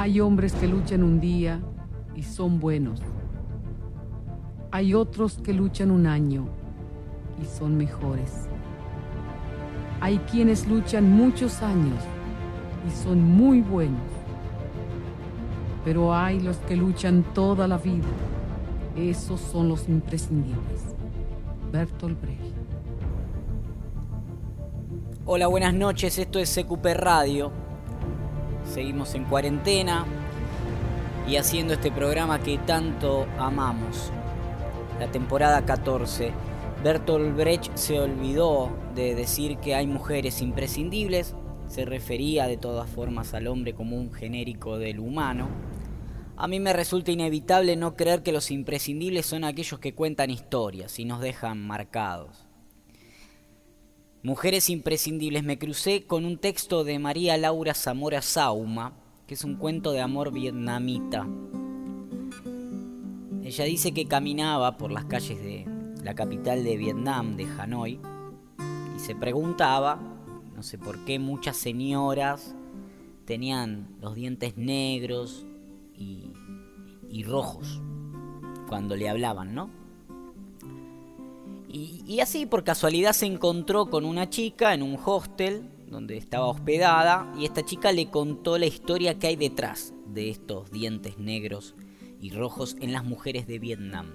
Hay hombres que luchan un día y son buenos. Hay otros que luchan un año y son mejores. Hay quienes luchan muchos años y son muy buenos. Pero hay los que luchan toda la vida. Esos son los imprescindibles. Bertolt Brecht. Hola, buenas noches. Esto es CQP Radio. Seguimos en cuarentena y haciendo este programa que tanto amamos. La temporada 14. Bertolt Brecht se olvidó de decir que hay mujeres imprescindibles. Se refería de todas formas al hombre como un genérico del humano. A mí me resulta inevitable no creer que los imprescindibles son aquellos que cuentan historias y nos dejan marcados. Mujeres imprescindibles me crucé con un texto de María Laura Zamora Sauma, que es un cuento de amor vietnamita. Ella dice que caminaba por las calles de la capital de Vietnam, de Hanoi, y se preguntaba, no sé por qué muchas señoras tenían los dientes negros y, y rojos cuando le hablaban, ¿no? Y, así por casualidad se encontró con una chica en un hostel donde estaba hospedada y esta chica le contó la historia que hay detrás de estos dientes negros y rojos en las mujeres de Vietnam.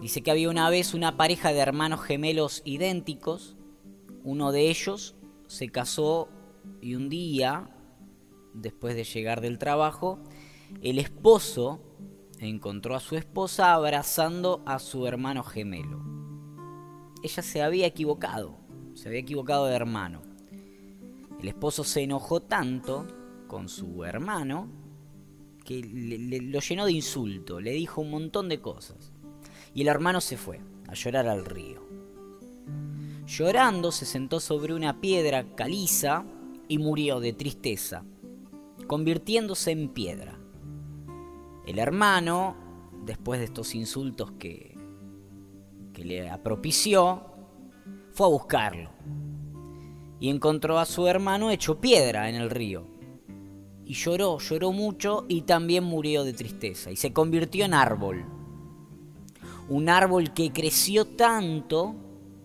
Dice que había una vez una pareja de hermanos gemelos idénticos, uno de ellos se casó y un día, después de llegar del trabajo, el esposo encontró a su esposa abrazando a su hermano gemelo. Ella se había equivocado, se había equivocado de hermano. El esposo se enojó tanto con su hermano que lo llenó de insulto, le dijo un montón de cosas. Y el hermano se fue a llorar al río. Llorando se sentó sobre una piedra caliza y murió de tristeza, convirtiéndose en piedra. El hermano, después de estos insultos que, que le apropició, fue a buscarlo y encontró a su hermano hecho piedra en el río. Y lloró, lloró mucho y también murió de tristeza y se convirtió en árbol. Un árbol que creció tanto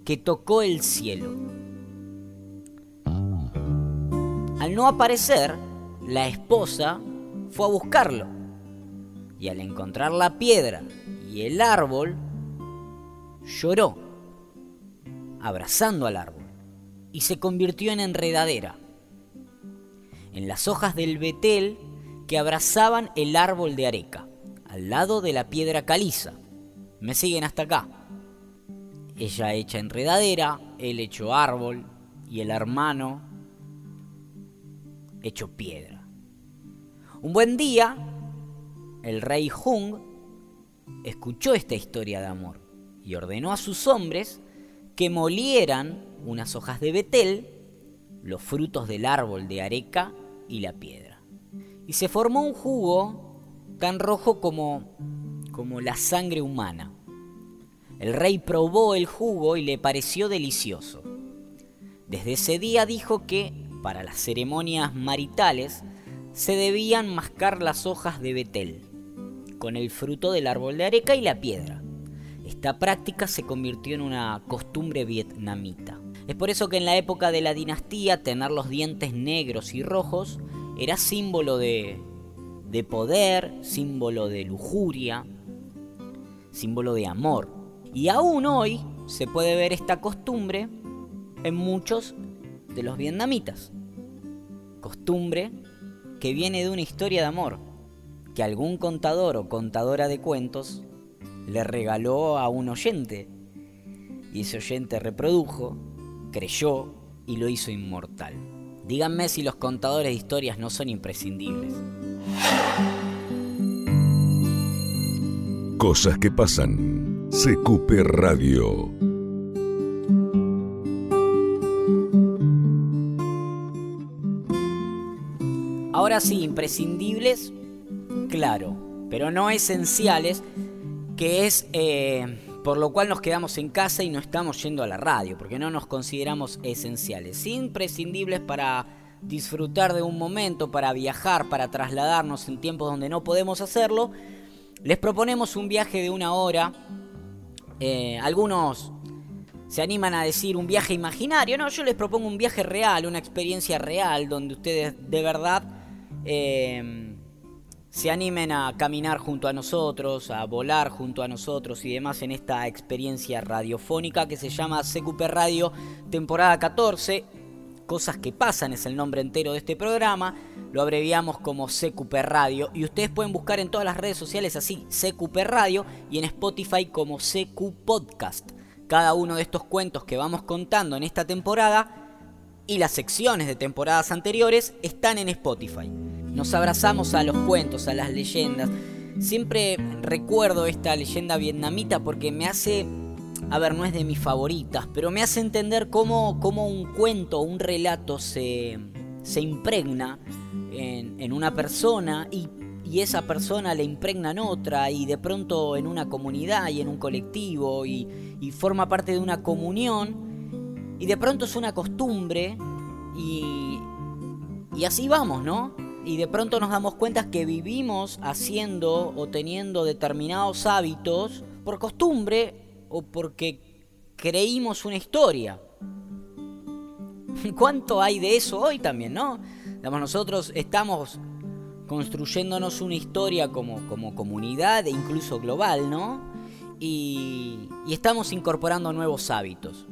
que tocó el cielo. Al no aparecer, la esposa fue a buscarlo y al encontrar la piedra y el árbol, lloró, abrazando al árbol, y se convirtió en enredadera. En las hojas del betel que abrazaban el árbol de areca, al lado de la piedra caliza. ¿Me siguen hasta acá? Ella hecha enredadera, él hecho árbol y el hermano hecho piedra. Un buen día, el rey Hung escuchó esta historia de amor y ordenó a sus hombres que molieran unas hojas de betel, los frutos del árbol de areca y la piedra. Y se formó un jugo tan rojo como, como la sangre humana. El rey probó el jugo y le pareció delicioso. Desde ese día dijo que, para las ceremonias maritales, se debían mascar las hojas de betel con el fruto del árbol de areca y la piedra. Esta práctica se convirtió en una costumbre vietnamita. Es por eso que en la época de la dinastía tener los dientes negros y rojos era símbolo de, de poder, símbolo de lujuria, símbolo de amor. Y aún hoy se puede ver esta costumbre en muchos de los vietnamitas. Costumbre que viene de una historia de amor que algún contador o contadora de cuentos le regaló a un oyente. Y ese oyente reprodujo, creyó y lo hizo inmortal. Díganme si los contadores de historias no son imprescindibles. Cosas que pasan. CQP Radio. Ahora sí, imprescindibles claro, pero no esenciales, que es eh, por lo cual nos quedamos en casa y no estamos yendo a la radio, porque no nos consideramos esenciales, imprescindibles para, disfrutar de un momento, para viajar, para trasladarnos en tiempos donde no podemos hacerlo, les proponemos un viaje de una hora. Eh, algunos se animan a decir un viaje imaginario. No, yo les propongo un viaje real, una experiencia real, donde ustedes de verdad eh, se animen a caminar junto a nosotros, a volar junto a nosotros y demás en esta experiencia radiofónica que se llama CQP Radio temporada 14 cosas que pasan es el nombre entero de este programa. Lo abreviamos como CQP Radio. Y ustedes pueden buscar en todas las redes sociales así, CQP Radio, y en Spotify como CQ Podcast. Cada uno de estos cuentos que vamos contando en esta temporada y las secciones de temporadas anteriores están en Spotify. Nos abrazamos a los cuentos, a las leyendas. Siempre recuerdo esta leyenda vietnamita porque me hace a ver, no es de mis favoritas, pero me hace entender cómo, un cuento, un relato se, se impregna en, una persona y, esa persona le impregna en otra y de pronto en una comunidad y en un colectivo y, forma parte de una comunión y de pronto es una costumbre y, y así vamos, ¿no? Y de pronto nos damos cuenta que vivimos haciendo o teniendo determinados hábitos por costumbre o porque creímos una historia. ¿Cuánto hay de eso hoy también, no? nosotros estamos construyéndonos una historia como, como comunidad e incluso global, ¿no? Y, y estamos incorporando nuevos hábitos.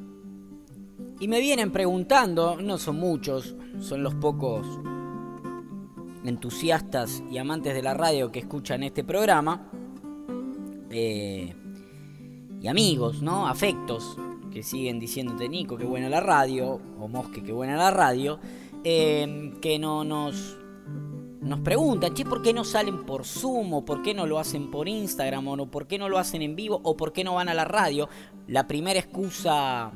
Y me vienen preguntando, no son muchos, son los pocos entusiastas y amantes de la radio que escuchan este programa, eh, y amigos, ¿no? Afectos que siguen diciéndote Nico, qué buena la radio, o Mosque, qué buena la radio, em, que no nos, nos preguntan, che, ¿por qué no salen por Zoom? ¿O por qué no lo hacen por Instagram? ¿O por qué no lo hacen en vivo? ¿O por qué no van a la radio? La primera excusa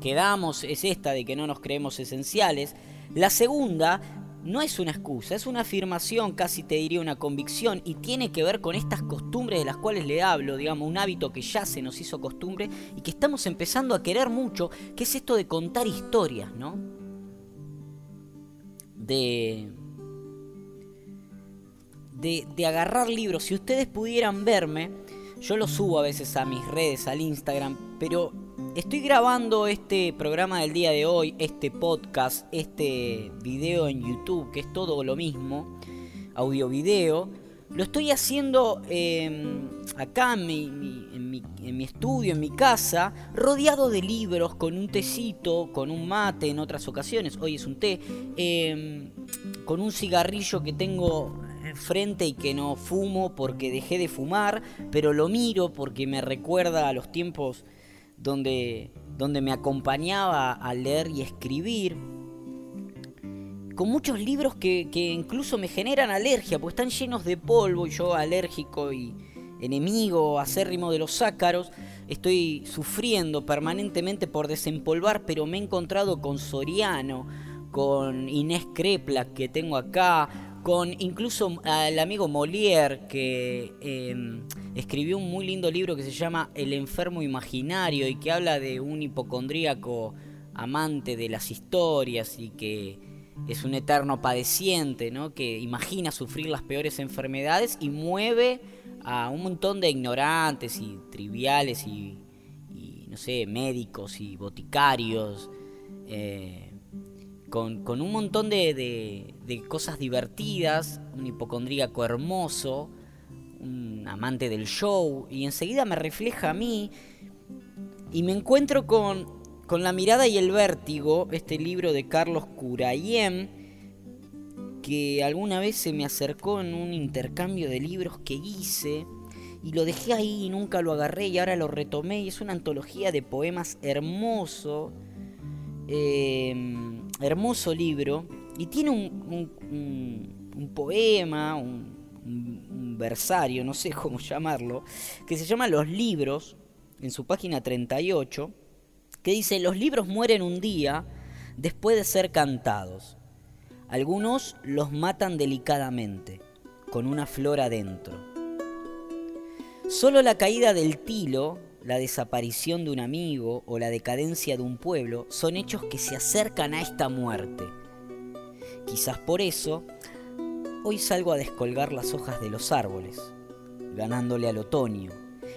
que damos es esta de que no nos creemos esenciales. La segunda no es una excusa, es una afirmación, casi te diría una convicción, y tiene que ver con estas costumbres de las cuales le hablo, digamos, un hábito que ya se nos hizo costumbre y que estamos empezando a querer mucho, que es esto de contar historias, ¿no? De, de, de agarrar libros. Si ustedes pudieran verme, yo lo subo a veces a mis redes, al Instagram, pero Estoy grabando este programa del día de hoy, este podcast, este video en YouTube, que es todo lo mismo, audio-video. Lo estoy haciendo em, acá en mi, estudio, en mi casa, rodeado de libros, con un tecito, con un mate en otras ocasiones, hoy es un té, em, con un cigarrillo que tengo frente y que no fumo porque dejé de fumar, pero lo miro porque me recuerda a los tiempos donde, donde me acompañaba a leer y escribir, con muchos libros que, que, incluso me generan alergia, pues están llenos de polvo yo alérgico y enemigo acérrimo de los ácaros, estoy sufriendo permanentemente por desempolvar, pero me he encontrado con Soriano, con Inés Crepla que tengo acá, con incluso al amigo Molière que em, escribió un muy lindo libro que se llama El enfermo imaginario y que habla de un hipocondríaco amante de las historias y que es un eterno padeciente, ¿no? que imagina sufrir las peores enfermedades y mueve a un montón de ignorantes y triviales y, no sé, médicos y boticarios. Eh, con, un montón de, cosas divertidas, un hipocondríaco hermoso, un amante del show, y enseguida me refleja a mí y me encuentro con, con La mirada y el vértigo, este libro de Carlos Curayem, que alguna vez se me acercó en un intercambio de libros que hice y lo dejé ahí y nunca lo agarré y ahora lo retomé y es una antología de poemas hermoso. Eh, hermoso libro y tiene un, poema, un, versario, no sé cómo llamarlo, que se llama Los libros, en su página 38, que dice, los libros mueren un día después de ser cantados. Algunos los matan delicadamente, con una flor adentro. Solo la caída del tilo la desaparición de un amigo o la decadencia de un pueblo son hechos que se acercan a esta muerte. quizás por eso, hoy salgo a descolgar las hojas de los árboles, ganándole al otoño,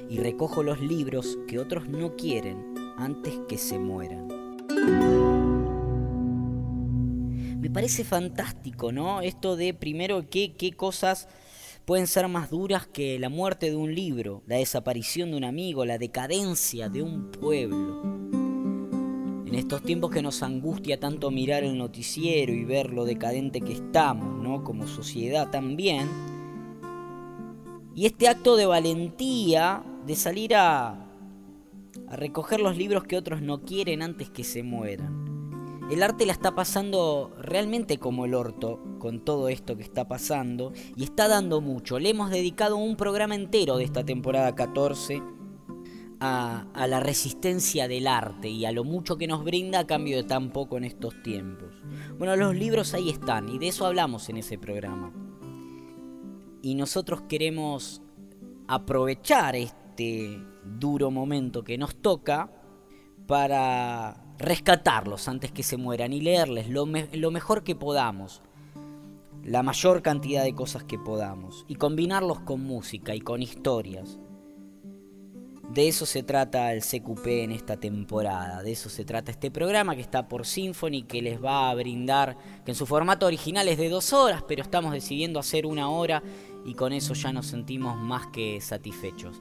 y recojo los libros que otros no quieren antes que se mueran. Me parece fantástico, ¿no? Esto de primero qué, qué cosas pueden ser más duras que la muerte de un libro, la desaparición de un amigo, la decadencia de un pueblo. En estos tiempos que nos angustia tanto mirar el noticiero y ver lo decadente que estamos, ¿no? Como sociedad también. Y este acto de valentía de salir a, recoger los libros que otros no quieren antes que se mueran. El arte la está pasando realmente como el orto con todo esto que está pasando y está dando mucho. Le hemos dedicado un programa entero de esta temporada 14 a, la resistencia del arte y a lo mucho que nos brinda a cambio de tan poco en estos tiempos. Bueno, los libros ahí están y de eso hablamos en ese programa. Y nosotros queremos aprovechar este duro momento que nos toca para rescatarlos antes que se mueran y leerles lo, lo mejor que podamos, la mayor cantidad de cosas que podamos, y combinarlos con música y con historias. De eso se trata el CQP en esta temporada, de eso se trata este programa que está por Symphony, que les va a brindar, que en su formato original es de dos horas, pero estamos decidiendo hacer una hora y con eso ya nos sentimos más que satisfechos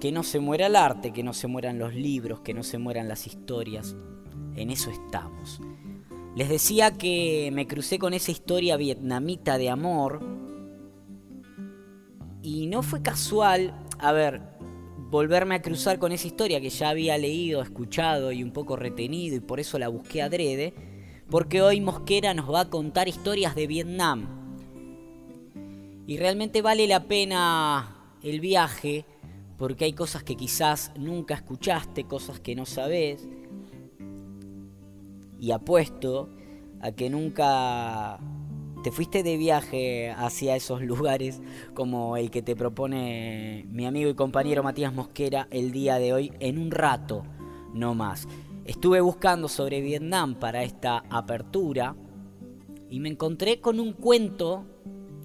que no se muera el arte, que no se mueran los libros, que no se mueran las historias. En eso estamos. Les decía que me crucé con esa historia vietnamita de amor. Y no fue casual, a ver, volverme a cruzar con esa historia que ya había leído, escuchado y un poco retenido y por eso la busqué adrede. Porque hoy Mosquera nos va a contar historias de Vietnam. Y realmente vale la pena el viaje porque hay cosas que quizás nunca escuchaste, cosas que no sabes. Y apuesto a que nunca te fuiste de viaje hacia esos lugares como el que te propone mi amigo y compañero Matías Mosquera el día de hoy en un rato, no más. Estuve buscando sobre Vietnam para esta apertura y me encontré con un cuento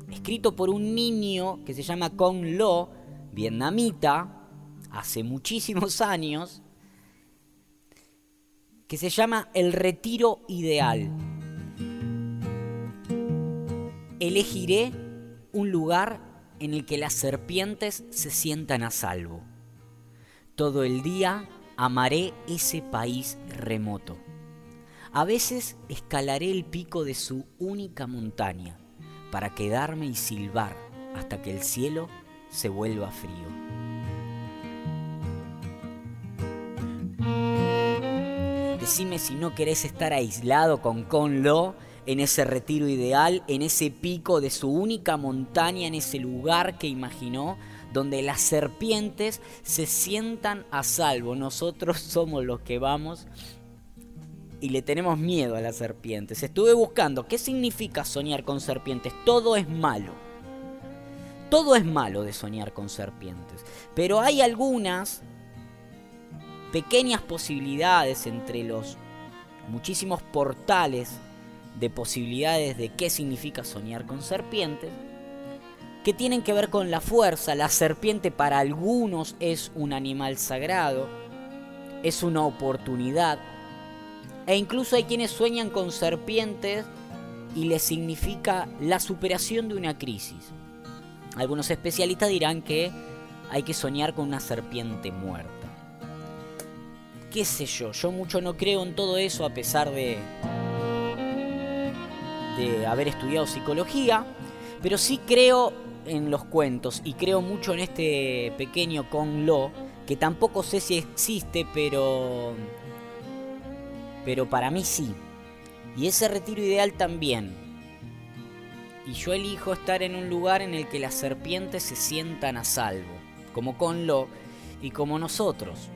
escrito por un niño que se llama Kong Lo, vietnamita hace muchísimos años que se llama El Retiro Ideal. Elegiré un lugar en el que las serpientes se sientan a salvo. Todo el día amaré ese país remoto. A veces escalaré el pico de su única montaña para quedarme y silbar hasta que el cielo se vuelva frío. Decime si no querés estar aislado con Conlo en ese retiro ideal, en ese pico de su única montaña, en ese lugar que imaginó, donde las serpientes se sientan a salvo. Nosotros somos los que vamos y le tenemos miedo a las serpientes. Estuve buscando qué significa soñar con serpientes. Todo es malo. Todo es malo de soñar con serpientes, pero hay algunas pequeñas posibilidades entre los muchísimos portales de posibilidades de qué significa soñar con serpientes, que tienen que ver con la fuerza. La serpiente para algunos es un animal sagrado, es una oportunidad, e incluso hay quienes sueñan con serpientes y les significa la superación de una crisis. Algunos especialistas dirán que hay que soñar con una serpiente muerta. ¿Qué sé yo? Yo mucho no creo en todo eso a pesar de de haber estudiado psicología, pero sí creo en los cuentos y creo mucho en este pequeño Kong Lo, que tampoco sé si existe, pero pero para mí sí. Y ese retiro ideal también y yo elijo estar en un lugar en el que las serpientes se sientan a salvo, como Conlo y como nosotros,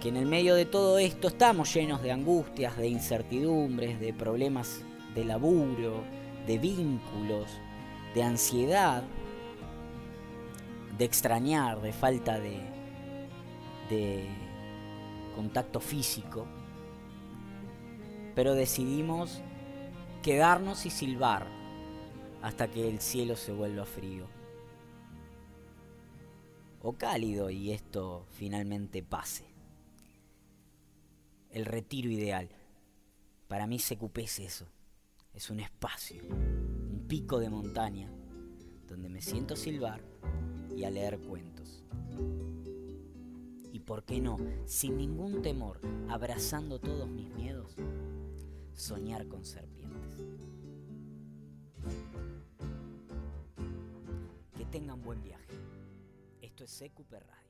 que en el medio de todo esto estamos llenos de angustias, de incertidumbres, de problemas de laburo, de vínculos, de ansiedad, de extrañar, de falta de, de contacto físico, pero decidimos quedarnos y silbar hasta que el cielo se vuelva frío o cálido y esto finalmente pase. El retiro ideal. Para mí CQP es eso. Es un espacio, un pico de montaña donde me siento a silbar y a leer cuentos. Y por qué no, sin ningún temor, abrazando todos mis miedos, soñar con serpientes. Tengan buen viaje. Esto es CQP.